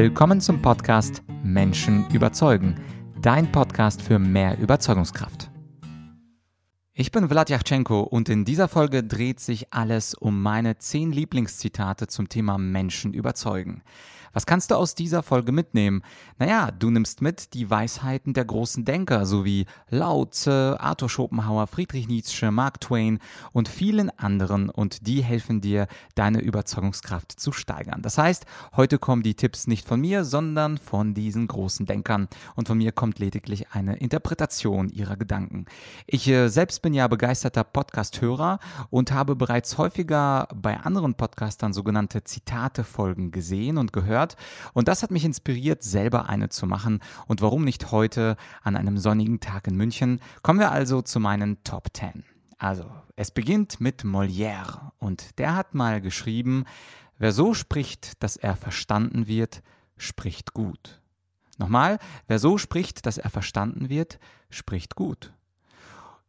Willkommen zum Podcast Menschen überzeugen, dein Podcast für mehr Überzeugungskraft. Ich bin Vlad Yachtschenko und in dieser Folge dreht sich alles um meine 10 Lieblingszitate zum Thema Menschen überzeugen. Was kannst du aus dieser Folge mitnehmen? Naja, du nimmst mit die Weisheiten der großen Denker sowie Lao Tse, Arthur Schopenhauer, Friedrich Nietzsche, Mark Twain und vielen anderen und die helfen dir, deine Überzeugungskraft zu steigern. Das heißt, heute kommen die Tipps nicht von mir, sondern von diesen großen Denkern und von mir kommt lediglich eine Interpretation ihrer Gedanken. Ich äh, selbst bin ja begeisterter Podcast-Hörer und habe bereits häufiger bei anderen Podcastern sogenannte Zitate-Folgen gesehen und gehört gehört. Und das hat mich inspiriert, selber eine zu machen. Und warum nicht heute an einem sonnigen Tag in München? Kommen wir also zu meinen Top 10. Also, es beginnt mit Molière und der hat mal geschrieben, wer so spricht, dass er verstanden wird, spricht gut. Nochmal, wer so spricht, dass er verstanden wird, spricht gut.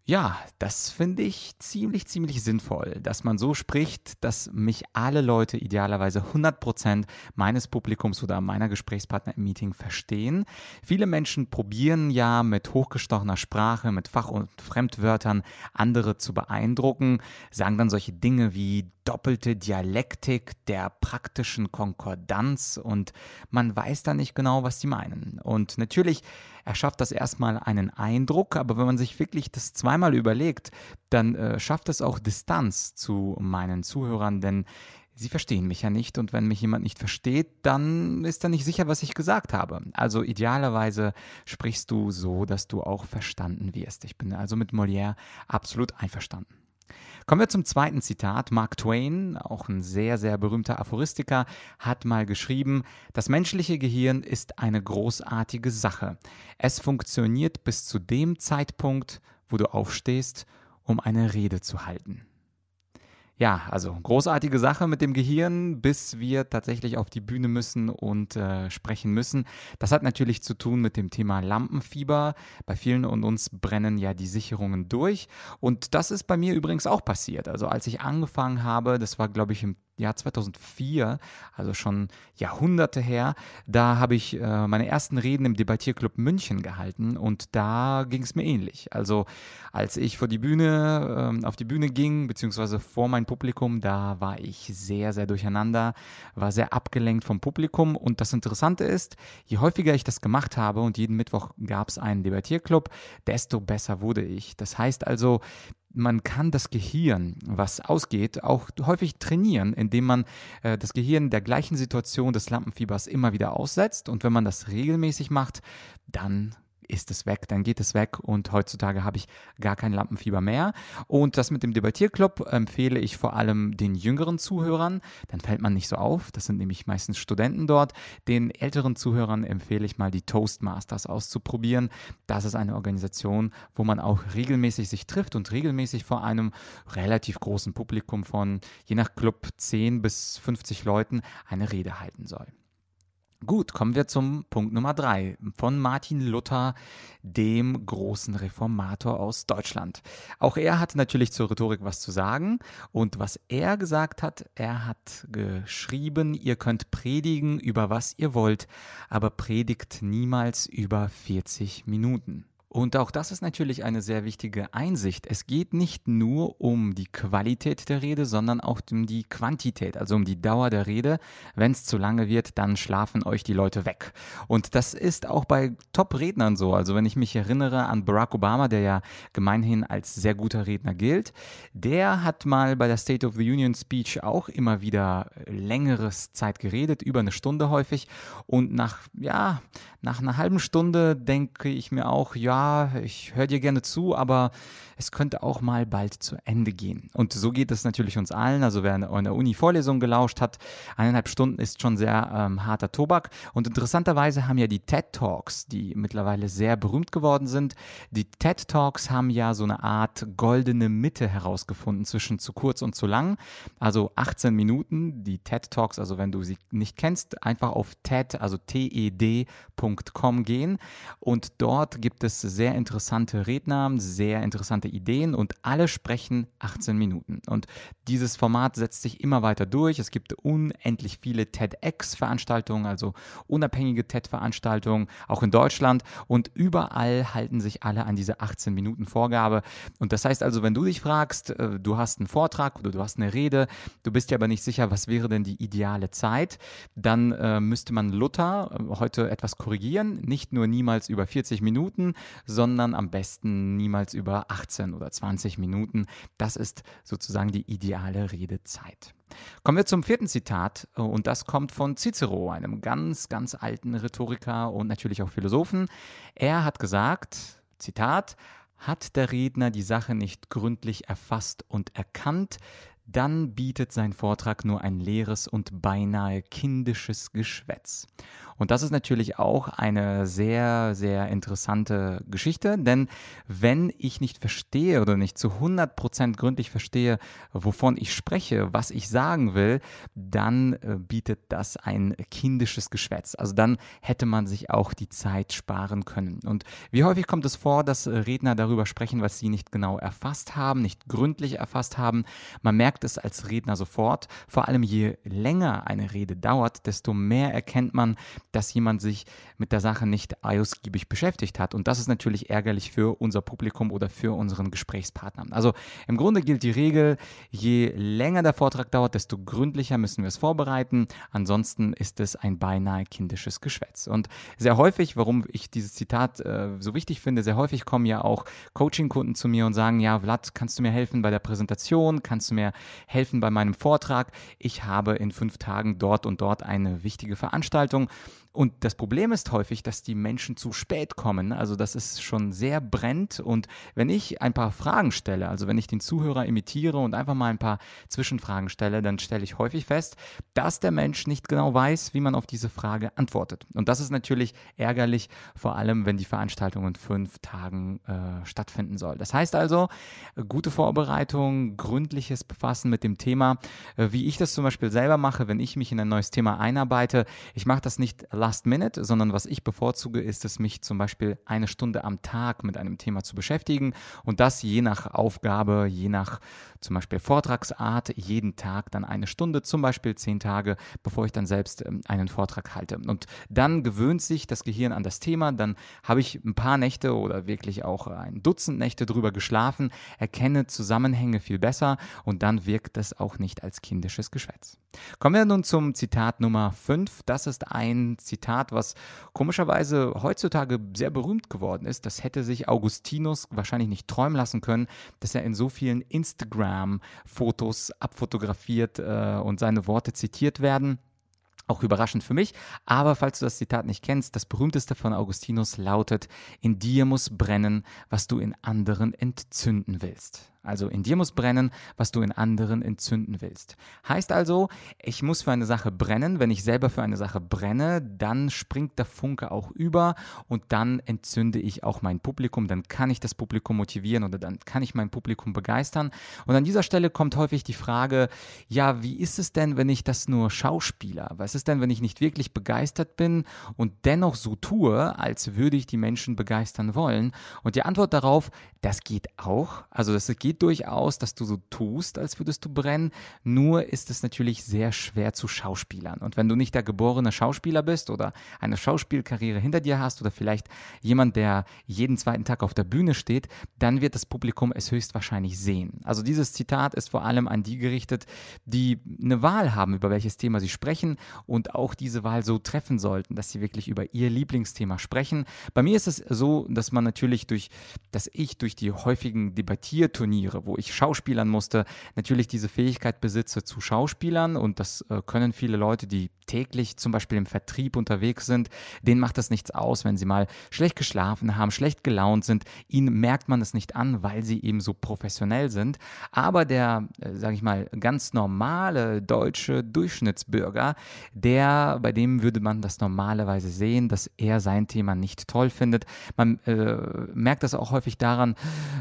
Ja, das finde ich ziemlich, ziemlich sinnvoll, dass man so spricht, dass mich alle Leute idealerweise 100% meines Publikums oder meiner Gesprächspartner im Meeting verstehen. Viele Menschen probieren ja mit hochgestochener Sprache, mit Fach- und Fremdwörtern andere zu beeindrucken, sagen dann solche Dinge wie doppelte Dialektik der praktischen Konkordanz und man weiß da nicht genau, was sie meinen. Und natürlich erschafft das erstmal einen Eindruck, aber wenn man sich wirklich das zweimal überlegt, dann äh, schafft es auch Distanz zu meinen Zuhörern, denn sie verstehen mich ja nicht und wenn mich jemand nicht versteht, dann ist er nicht sicher, was ich gesagt habe. Also idealerweise sprichst du so, dass du auch verstanden wirst. Ich bin also mit Molière absolut einverstanden. Kommen wir zum zweiten Zitat. Mark Twain, auch ein sehr, sehr berühmter Aphoristiker, hat mal geschrieben, das menschliche Gehirn ist eine großartige Sache. Es funktioniert bis zu dem Zeitpunkt, wo du aufstehst, um eine Rede zu halten. Ja, also großartige Sache mit dem Gehirn, bis wir tatsächlich auf die Bühne müssen und äh, sprechen müssen. Das hat natürlich zu tun mit dem Thema Lampenfieber. Bei vielen und uns brennen ja die Sicherungen durch. Und das ist bei mir übrigens auch passiert. Also als ich angefangen habe, das war glaube ich im Jahr 2004, also schon Jahrhunderte her, da habe ich äh, meine ersten Reden im Debattierclub München gehalten und da ging es mir ähnlich. Also als ich vor die Bühne, äh, auf die Bühne ging, beziehungsweise vor mein Publikum, da war ich sehr, sehr durcheinander, war sehr abgelenkt vom Publikum und das Interessante ist, je häufiger ich das gemacht habe und jeden Mittwoch gab es einen Debattierclub, desto besser wurde ich. Das heißt also, man kann das Gehirn, was ausgeht, auch häufig trainieren, indem man äh, das Gehirn der gleichen Situation des Lampenfiebers immer wieder aussetzt. Und wenn man das regelmäßig macht, dann ist es weg, dann geht es weg und heutzutage habe ich gar kein Lampenfieber mehr. Und das mit dem Debattierclub empfehle ich vor allem den jüngeren Zuhörern, dann fällt man nicht so auf, das sind nämlich meistens Studenten dort. Den älteren Zuhörern empfehle ich mal die Toastmasters auszuprobieren. Das ist eine Organisation, wo man auch regelmäßig sich trifft und regelmäßig vor einem relativ großen Publikum von je nach Club 10 bis 50 Leuten eine Rede halten soll. Gut, kommen wir zum Punkt Nummer drei von Martin Luther, dem großen Reformator aus Deutschland. Auch er hat natürlich zur Rhetorik was zu sagen und was er gesagt hat, er hat geschrieben, ihr könnt predigen über was ihr wollt, aber predigt niemals über 40 Minuten. Und auch das ist natürlich eine sehr wichtige Einsicht. Es geht nicht nur um die Qualität der Rede, sondern auch um die Quantität, also um die Dauer der Rede. Wenn es zu lange wird, dann schlafen euch die Leute weg. Und das ist auch bei Top-Rednern so. Also wenn ich mich erinnere an Barack Obama, der ja gemeinhin als sehr guter Redner gilt, der hat mal bei der State of the Union Speech auch immer wieder längeres Zeit geredet, über eine Stunde häufig. Und nach, ja, nach einer halben Stunde denke ich mir auch, ja, ich höre dir gerne zu, aber es könnte auch mal bald zu Ende gehen. Und so geht es natürlich uns allen. Also wer in der Uni Vorlesung gelauscht hat, eineinhalb Stunden ist schon sehr ähm, harter Tobak. Und interessanterweise haben ja die TED Talks, die mittlerweile sehr berühmt geworden sind, die TED Talks haben ja so eine Art goldene Mitte herausgefunden zwischen zu kurz und zu lang. Also 18 Minuten, die TED Talks, also wenn du sie nicht kennst, einfach auf TED, also TED.com gehen. Und dort gibt es sehr interessante Redner, sehr interessante Ideen und alle sprechen 18 Minuten. Und dieses Format setzt sich immer weiter durch. Es gibt unendlich viele TEDx-Veranstaltungen, also unabhängige TED-Veranstaltungen, auch in Deutschland. Und überall halten sich alle an diese 18 Minuten Vorgabe. Und das heißt also, wenn du dich fragst, äh, du hast einen Vortrag oder du hast eine Rede, du bist dir aber nicht sicher, was wäre denn die ideale Zeit, dann äh, müsste man Luther äh, heute etwas korrigieren. Nicht nur niemals über 40 Minuten, sondern am besten niemals über 18 oder 20 Minuten. Das ist sozusagen die ideale Redezeit. Kommen wir zum vierten Zitat und das kommt von Cicero, einem ganz, ganz alten Rhetoriker und natürlich auch Philosophen. Er hat gesagt, Zitat, hat der Redner die Sache nicht gründlich erfasst und erkannt, dann bietet sein Vortrag nur ein leeres und beinahe kindisches Geschwätz. Und das ist natürlich auch eine sehr, sehr interessante Geschichte, denn wenn ich nicht verstehe oder nicht zu 100% gründlich verstehe, wovon ich spreche, was ich sagen will, dann äh, bietet das ein kindisches Geschwätz. Also dann hätte man sich auch die Zeit sparen können. Und wie häufig kommt es vor, dass Redner darüber sprechen, was sie nicht genau erfasst haben, nicht gründlich erfasst haben? Man merkt es als Redner sofort. Vor allem je länger eine Rede dauert, desto mehr erkennt man, dass jemand sich mit der Sache nicht ausgiebig beschäftigt hat. Und das ist natürlich ärgerlich für unser Publikum oder für unseren Gesprächspartner. Also im Grunde gilt die Regel, je länger der Vortrag dauert, desto gründlicher müssen wir es vorbereiten. Ansonsten ist es ein beinahe kindisches Geschwätz. Und sehr häufig, warum ich dieses Zitat äh, so wichtig finde, sehr häufig kommen ja auch Coaching-Kunden zu mir und sagen, ja, Vlad, kannst du mir helfen bei der Präsentation? Kannst du mir helfen bei meinem Vortrag? Ich habe in fünf Tagen dort und dort eine wichtige Veranstaltung und das Problem ist häufig, dass die Menschen zu spät kommen. Also dass es schon sehr brennt. Und wenn ich ein paar Fragen stelle, also wenn ich den Zuhörer imitiere und einfach mal ein paar Zwischenfragen stelle, dann stelle ich häufig fest, dass der Mensch nicht genau weiß, wie man auf diese Frage antwortet. Und das ist natürlich ärgerlich, vor allem wenn die Veranstaltung in fünf Tagen äh, stattfinden soll. Das heißt also, gute Vorbereitung, gründliches Befassen mit dem Thema, äh, wie ich das zum Beispiel selber mache, wenn ich mich in ein neues Thema einarbeite. Ich mache das nicht Last Minute, sondern was ich bevorzuge, ist es, mich zum Beispiel eine Stunde am Tag mit einem Thema zu beschäftigen und das je nach Aufgabe, je nach zum Beispiel Vortragsart, jeden Tag dann eine Stunde, zum Beispiel zehn Tage, bevor ich dann selbst ähm, einen Vortrag halte. Und dann gewöhnt sich das Gehirn an das Thema, dann habe ich ein paar Nächte oder wirklich auch ein Dutzend Nächte drüber geschlafen, erkenne Zusammenhänge viel besser und dann wirkt das auch nicht als kindisches Geschwätz. Kommen wir nun zum Zitat Nummer 5. Das ist ein Zitat, was komischerweise heutzutage sehr berühmt geworden ist. Das hätte sich Augustinus wahrscheinlich nicht träumen lassen können, dass er in so vielen Instagram-Fotos abfotografiert äh, und seine Worte zitiert werden. Auch überraschend für mich, aber falls du das Zitat nicht kennst, das berühmteste von Augustinus lautet, in dir muss brennen, was du in anderen entzünden willst. Also in dir muss brennen, was du in anderen entzünden willst. Heißt also, ich muss für eine Sache brennen. Wenn ich selber für eine Sache brenne, dann springt der Funke auch über und dann entzünde ich auch mein Publikum. Dann kann ich das Publikum motivieren oder dann kann ich mein Publikum begeistern. Und an dieser Stelle kommt häufig die Frage, ja, wie ist es denn, wenn ich das nur schauspieler? Was ist denn, wenn ich nicht wirklich begeistert bin und dennoch so tue, als würde ich die Menschen begeistern wollen? Und die Antwort darauf, das geht auch. Also das geht geht durchaus, dass du so tust, als würdest du brennen. Nur ist es natürlich sehr schwer zu Schauspielern. Und wenn du nicht der geborene Schauspieler bist oder eine Schauspielkarriere hinter dir hast oder vielleicht jemand, der jeden zweiten Tag auf der Bühne steht, dann wird das Publikum es höchstwahrscheinlich sehen. Also dieses Zitat ist vor allem an die gerichtet, die eine Wahl haben, über welches Thema sie sprechen und auch diese Wahl so treffen sollten, dass sie wirklich über ihr Lieblingsthema sprechen. Bei mir ist es so, dass man natürlich durch, dass ich durch die häufigen Debattierturniere Turniere, wo ich schauspielern musste, natürlich diese Fähigkeit besitze zu Schauspielern und das äh, können viele Leute, die täglich zum Beispiel im Vertrieb unterwegs sind, denen macht das nichts aus, wenn sie mal schlecht geschlafen haben, schlecht gelaunt sind. Ihnen merkt man es nicht an, weil sie eben so professionell sind. Aber der, äh, sage ich mal, ganz normale deutsche Durchschnittsbürger, der, bei dem würde man das normalerweise sehen, dass er sein Thema nicht toll findet. Man äh, merkt das auch häufig daran,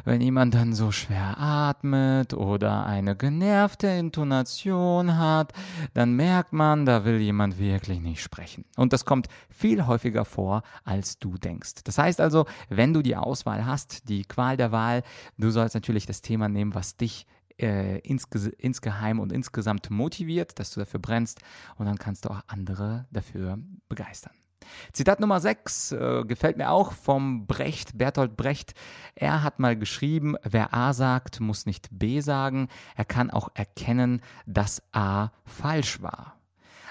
wenn jemand dann so schwer atmet oder eine genervte Intonation hat, dann merkt man, da will jemand man wirklich nicht sprechen. Und das kommt viel häufiger vor, als du denkst. Das heißt also, wenn du die Auswahl hast, die Qual der Wahl, du sollst natürlich das Thema nehmen, was dich äh, insge insgeheim und insgesamt motiviert, dass du dafür brennst und dann kannst du auch andere dafür begeistern. Zitat Nummer 6 äh, gefällt mir auch vom Brecht, Bertolt Brecht. Er hat mal geschrieben, wer A sagt, muss nicht B sagen. Er kann auch erkennen, dass A falsch war.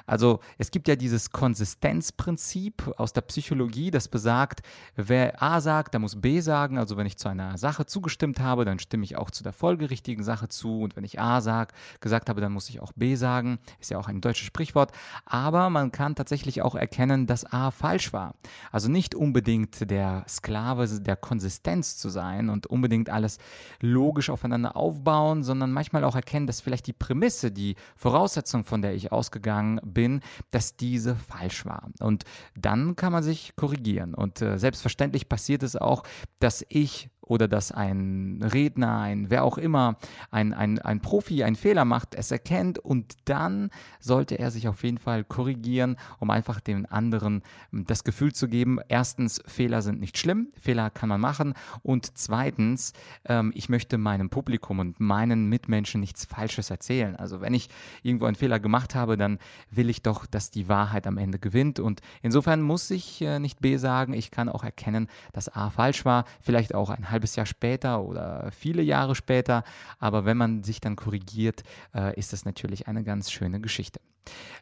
Also es gibt ja dieses Konsistenzprinzip aus der Psychologie, das besagt, wer A sagt, der muss B sagen. Also wenn ich zu einer Sache zugestimmt habe, dann stimme ich auch zu der folgerichtigen Sache zu. Und wenn ich A sag, gesagt habe, dann muss ich auch B sagen. Ist ja auch ein deutsches Sprichwort. Aber man kann tatsächlich auch erkennen, dass A falsch war. Also nicht unbedingt der Sklave der Konsistenz zu sein und unbedingt alles logisch aufeinander aufbauen, sondern manchmal auch erkennen, dass vielleicht die Prämisse, die Voraussetzung, von der ich ausgegangen bin, bin, dass diese falsch war. Und dann kann man sich korrigieren. Und äh, selbstverständlich passiert es auch, dass ich oder dass ein Redner, ein wer auch immer, ein, ein, ein Profi einen Fehler macht, es erkennt und dann sollte er sich auf jeden Fall korrigieren, um einfach den anderen hm, das Gefühl zu geben, erstens, Fehler sind nicht schlimm, Fehler kann man machen und zweitens, ähm, ich möchte meinem Publikum und meinen Mitmenschen nichts Falsches erzählen. Also wenn ich irgendwo einen Fehler gemacht habe, dann will ich doch, dass die Wahrheit am Ende gewinnt und insofern muss ich äh, nicht B sagen, ich kann auch erkennen, dass A falsch war, vielleicht auch ein halbes Jahr später oder viele Jahre später. Aber wenn man sich dann korrigiert, äh, ist das natürlich eine ganz schöne Geschichte.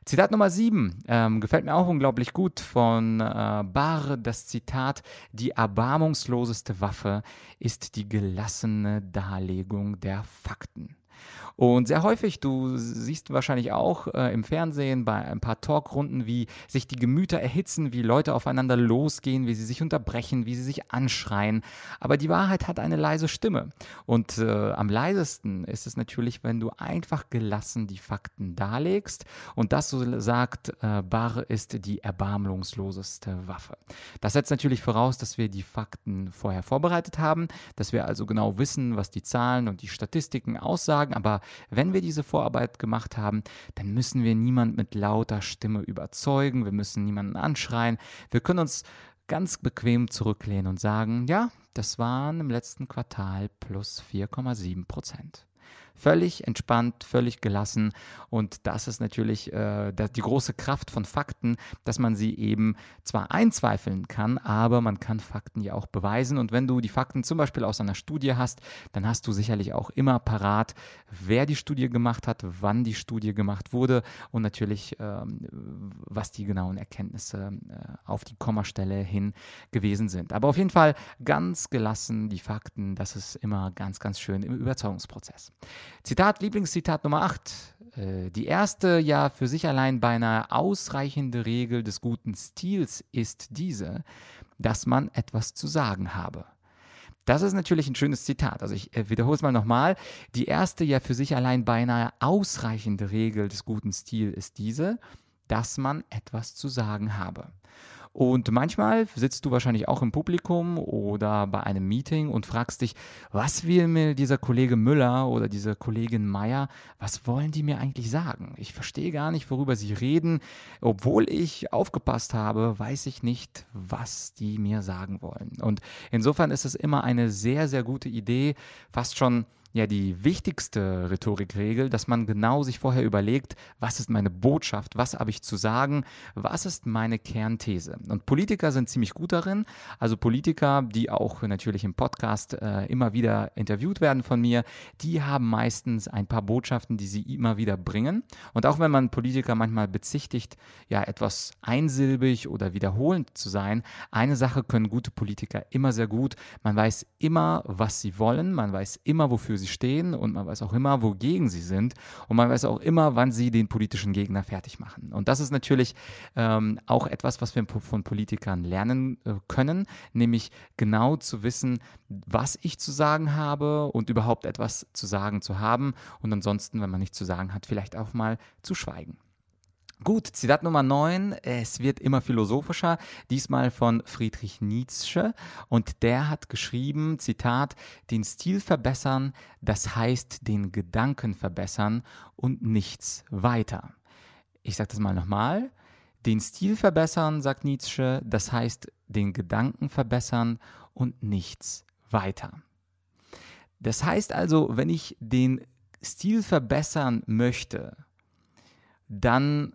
Zitat Nummer 7 ähm, gefällt mir auch unglaublich gut von äh, Barre. Das Zitat: Die erbarmungsloseste Waffe ist die gelassene Darlegung der Fakten. Und sehr häufig, du siehst wahrscheinlich auch äh, im Fernsehen bei ein paar Talkrunden, wie sich die Gemüter erhitzen, wie Leute aufeinander losgehen, wie sie sich unterbrechen, wie sie sich anschreien. Aber die Wahrheit hat eine leise Stimme. Und äh, am leisesten ist es natürlich, wenn du einfach gelassen die Fakten darlegst. Und das, so sagt äh, Barre, ist die erbarmungsloseste Waffe. Das setzt natürlich voraus, dass wir die Fakten vorher vorbereitet haben, dass wir also genau wissen, was die Zahlen und die Statistiken aussagen. Aber wenn wir diese Vorarbeit gemacht haben, dann müssen wir niemand mit lauter Stimme überzeugen, wir müssen niemanden anschreien. Wir können uns ganz bequem zurücklehnen und sagen, ja, das waren im letzten Quartal plus 4,7 Prozent völlig entspannt, völlig gelassen. Und das ist natürlich äh, die große Kraft von Fakten, dass man sie eben zwar einzweifeln kann, aber man kann Fakten ja auch beweisen. Und wenn du die Fakten zum Beispiel aus einer Studie hast, dann hast du sicherlich auch immer parat, wer die Studie gemacht hat, wann die Studie gemacht wurde und natürlich, ähm, was die genauen Erkenntnisse äh, auf die Kommastelle hin gewesen sind. Aber auf jeden Fall ganz gelassen die Fakten, das ist immer ganz, ganz schön im Überzeugungsprozess. Zitat, Lieblingszitat Nummer 8. Äh, die erste, ja für sich allein beinahe ausreichende Regel des guten Stils ist diese, dass man etwas zu sagen habe. Das ist natürlich ein schönes Zitat. Also ich äh, wiederhole es mal nochmal. Die erste, ja für sich allein beinahe ausreichende Regel des guten Stils ist diese, dass man etwas zu sagen habe. Und manchmal sitzt du wahrscheinlich auch im Publikum oder bei einem Meeting und fragst dich, was will mir dieser Kollege Müller oder diese Kollegin Meier, was wollen die mir eigentlich sagen? Ich verstehe gar nicht, worüber sie reden. Obwohl ich aufgepasst habe, weiß ich nicht, was die mir sagen wollen. Und insofern ist es immer eine sehr, sehr gute Idee, fast schon ja die wichtigste Rhetorikregel, dass man genau sich vorher überlegt, was ist meine Botschaft, was habe ich zu sagen, was ist meine Kernthese. Und Politiker sind ziemlich gut darin, also Politiker, die auch natürlich im Podcast äh, immer wieder interviewt werden von mir, die haben meistens ein paar Botschaften, die sie immer wieder bringen. Und auch wenn man Politiker manchmal bezichtigt, ja etwas einsilbig oder wiederholend zu sein, eine Sache können gute Politiker immer sehr gut. Man weiß immer, was sie wollen, man weiß immer, wofür sie sie stehen und man weiß auch immer, wogegen sie sind und man weiß auch immer, wann sie den politischen Gegner fertig machen. Und das ist natürlich ähm, auch etwas, was wir von Politikern lernen äh, können, nämlich genau zu wissen, was ich zu sagen habe und überhaupt etwas zu sagen zu haben und ansonsten, wenn man nichts zu sagen hat, vielleicht auch mal zu schweigen. Gut, Zitat Nummer 9. Es wird immer philosophischer, diesmal von Friedrich Nietzsche. Und der hat geschrieben, Zitat, den Stil verbessern, das heißt den Gedanken verbessern und nichts weiter. Ich sage das mal nochmal. Den Stil verbessern, sagt Nietzsche, das heißt den Gedanken verbessern und nichts weiter. Das heißt also, wenn ich den Stil verbessern möchte, dann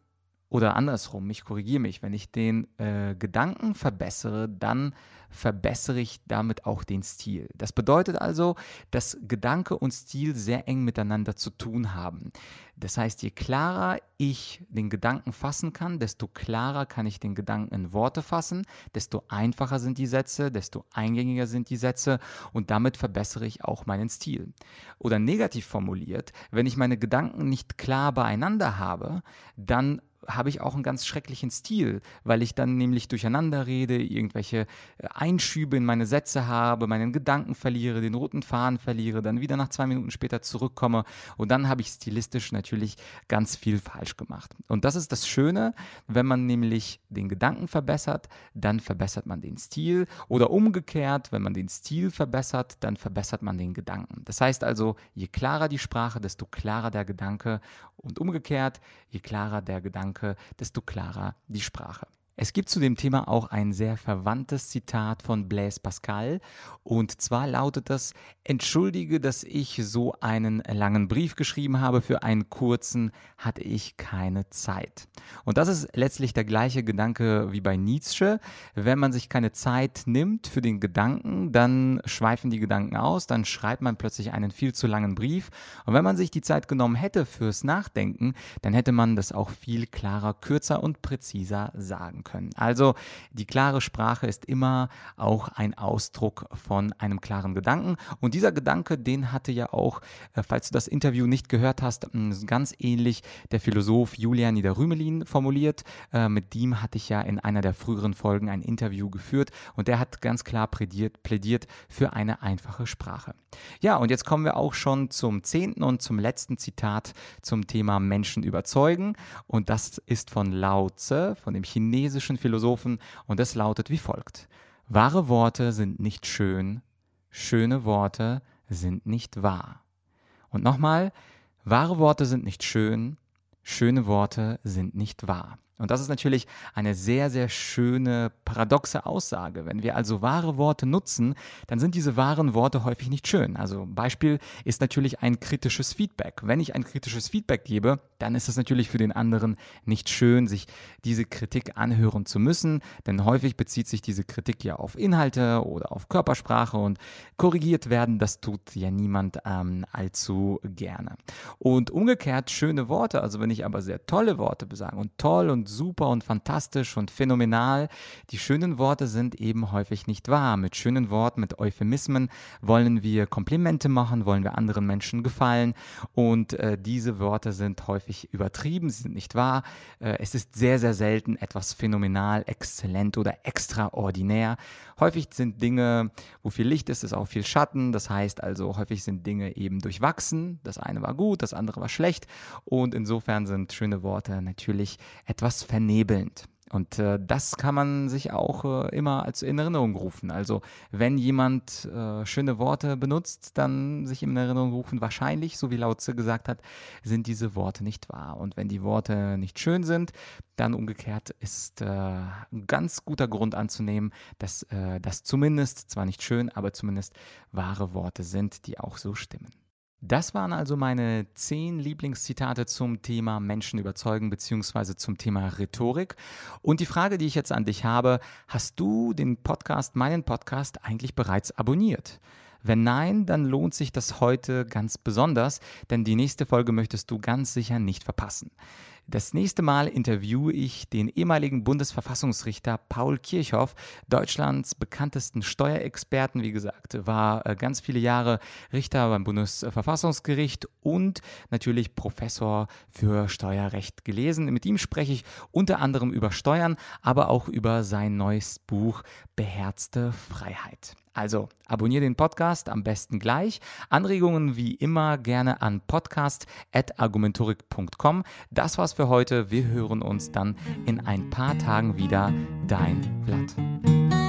oder andersrum, ich korrigiere mich, wenn ich den äh, Gedanken verbessere, dann verbessere ich damit auch den Stil. Das bedeutet also, dass Gedanke und Stil sehr eng miteinander zu tun haben. Das heißt, je klarer ich den Gedanken fassen kann, desto klarer kann ich den Gedanken in Worte fassen, desto einfacher sind die Sätze, desto eingängiger sind die Sätze und damit verbessere ich auch meinen Stil. Oder negativ formuliert, wenn ich meine Gedanken nicht klar beieinander habe, dann habe ich auch einen ganz schrecklichen Stil, weil ich dann nämlich durcheinander rede, irgendwelche äh, Einschübe in meine Sätze habe, meinen Gedanken verliere, den roten Faden verliere, dann wieder nach zwei Minuten später zurückkomme und dann habe ich stilistisch natürlich ganz viel falsch gemacht. Und das ist das Schöne, wenn man nämlich den Gedanken verbessert, dann verbessert man den Stil oder umgekehrt, wenn man den Stil verbessert, dann verbessert man den Gedanken. Das heißt also, je klarer die Sprache, desto klarer der Gedanke und umgekehrt, je klarer der Gedanke, desto klarer die Sprache. Es gibt zu dem Thema auch ein sehr verwandtes Zitat von Blaise Pascal und zwar lautet das, entschuldige, dass ich so einen langen Brief geschrieben habe, für einen kurzen hatte ich keine Zeit. Und das ist letztlich der gleiche Gedanke wie bei Nietzsche. Wenn man sich keine Zeit nimmt für den Gedanken, dann schweifen die Gedanken aus, dann schreibt man plötzlich einen viel zu langen Brief. Und wenn man sich die Zeit genommen hätte fürs Nachdenken, dann hätte man das auch viel klarer, kürzer und präziser sagen können können. Also die klare Sprache ist immer auch ein Ausdruck von einem klaren Gedanken. Und dieser Gedanke, den hatte ja auch, äh, falls du das Interview nicht gehört hast, ganz ähnlich der Philosoph Julian Niederrümelin formuliert. Äh, mit dem hatte ich ja in einer der früheren Folgen ein Interview geführt und der hat ganz klar plädiert, plädiert für eine einfache Sprache. Ja, und jetzt kommen wir auch schon zum zehnten und zum letzten Zitat zum Thema Menschen überzeugen. Und das ist von Lao Tse, von dem chinesischen chinesischen Philosophen und es lautet wie folgt. Wahre Worte sind nicht schön, schöne Worte sind nicht wahr. Und nochmal, wahre Worte sind nicht schön, schöne Worte sind nicht wahr. Und das ist natürlich eine sehr, sehr schöne, paradoxe Aussage. Wenn wir also wahre Worte nutzen, dann sind diese wahren Worte häufig nicht schön. Also Beispiel ist natürlich ein kritisches Feedback. Wenn ich ein kritisches Feedback gebe, dann ist es natürlich für den anderen nicht schön, sich diese Kritik anhören zu müssen, denn häufig bezieht sich diese Kritik ja auf Inhalte oder auf Körpersprache und korrigiert werden, das tut ja niemand ähm, allzu gerne. Und umgekehrt schöne Worte, also wenn ich aber sehr tolle Worte besage und toll und super und fantastisch und phänomenal. Die schönen Worte sind eben häufig nicht wahr. Mit schönen Worten, mit Euphemismen wollen wir Komplimente machen, wollen wir anderen Menschen gefallen und äh, diese Worte sind häufig übertrieben, sie sind nicht wahr. Äh, es ist sehr, sehr selten etwas phänomenal, exzellent oder extraordinär. Häufig sind Dinge, wo viel Licht ist, ist auch viel Schatten. Das heißt also, häufig sind Dinge eben durchwachsen. Das eine war gut, das andere war schlecht und insofern sind schöne Worte natürlich etwas vernebelnd. Und äh, das kann man sich auch äh, immer als in Erinnerung rufen. Also wenn jemand äh, schöne Worte benutzt, dann sich in Erinnerung rufen, wahrscheinlich, so wie Lautze gesagt hat, sind diese Worte nicht wahr. Und wenn die Worte nicht schön sind, dann umgekehrt ist äh, ein ganz guter Grund anzunehmen, dass äh, das zumindest, zwar nicht schön, aber zumindest wahre Worte sind, die auch so stimmen. Das waren also meine zehn Lieblingszitate zum Thema Menschen überzeugen bzw. zum Thema Rhetorik. Und die Frage, die ich jetzt an dich habe, hast du den Podcast, meinen Podcast eigentlich bereits abonniert? Wenn nein, dann lohnt sich das heute ganz besonders, denn die nächste Folge möchtest du ganz sicher nicht verpassen. Das nächste Mal interviewe ich den ehemaligen Bundesverfassungsrichter Paul Kirchhoff, Deutschlands bekanntesten Steuerexperten. Wie gesagt, war äh, ganz viele Jahre Richter beim Bundesverfassungsgericht und natürlich Professor für Steuerrecht gelesen. Mit ihm spreche ich unter anderem über Steuern, aber auch über sein neues Buch Beherzte Freiheit. Also abonniere den Podcast am besten gleich. Anregungen wie immer gerne an podcast.argumentorik.com. Das war's für heute. Wir hören uns dann in ein paar Tagen wieder. Dein Vlad.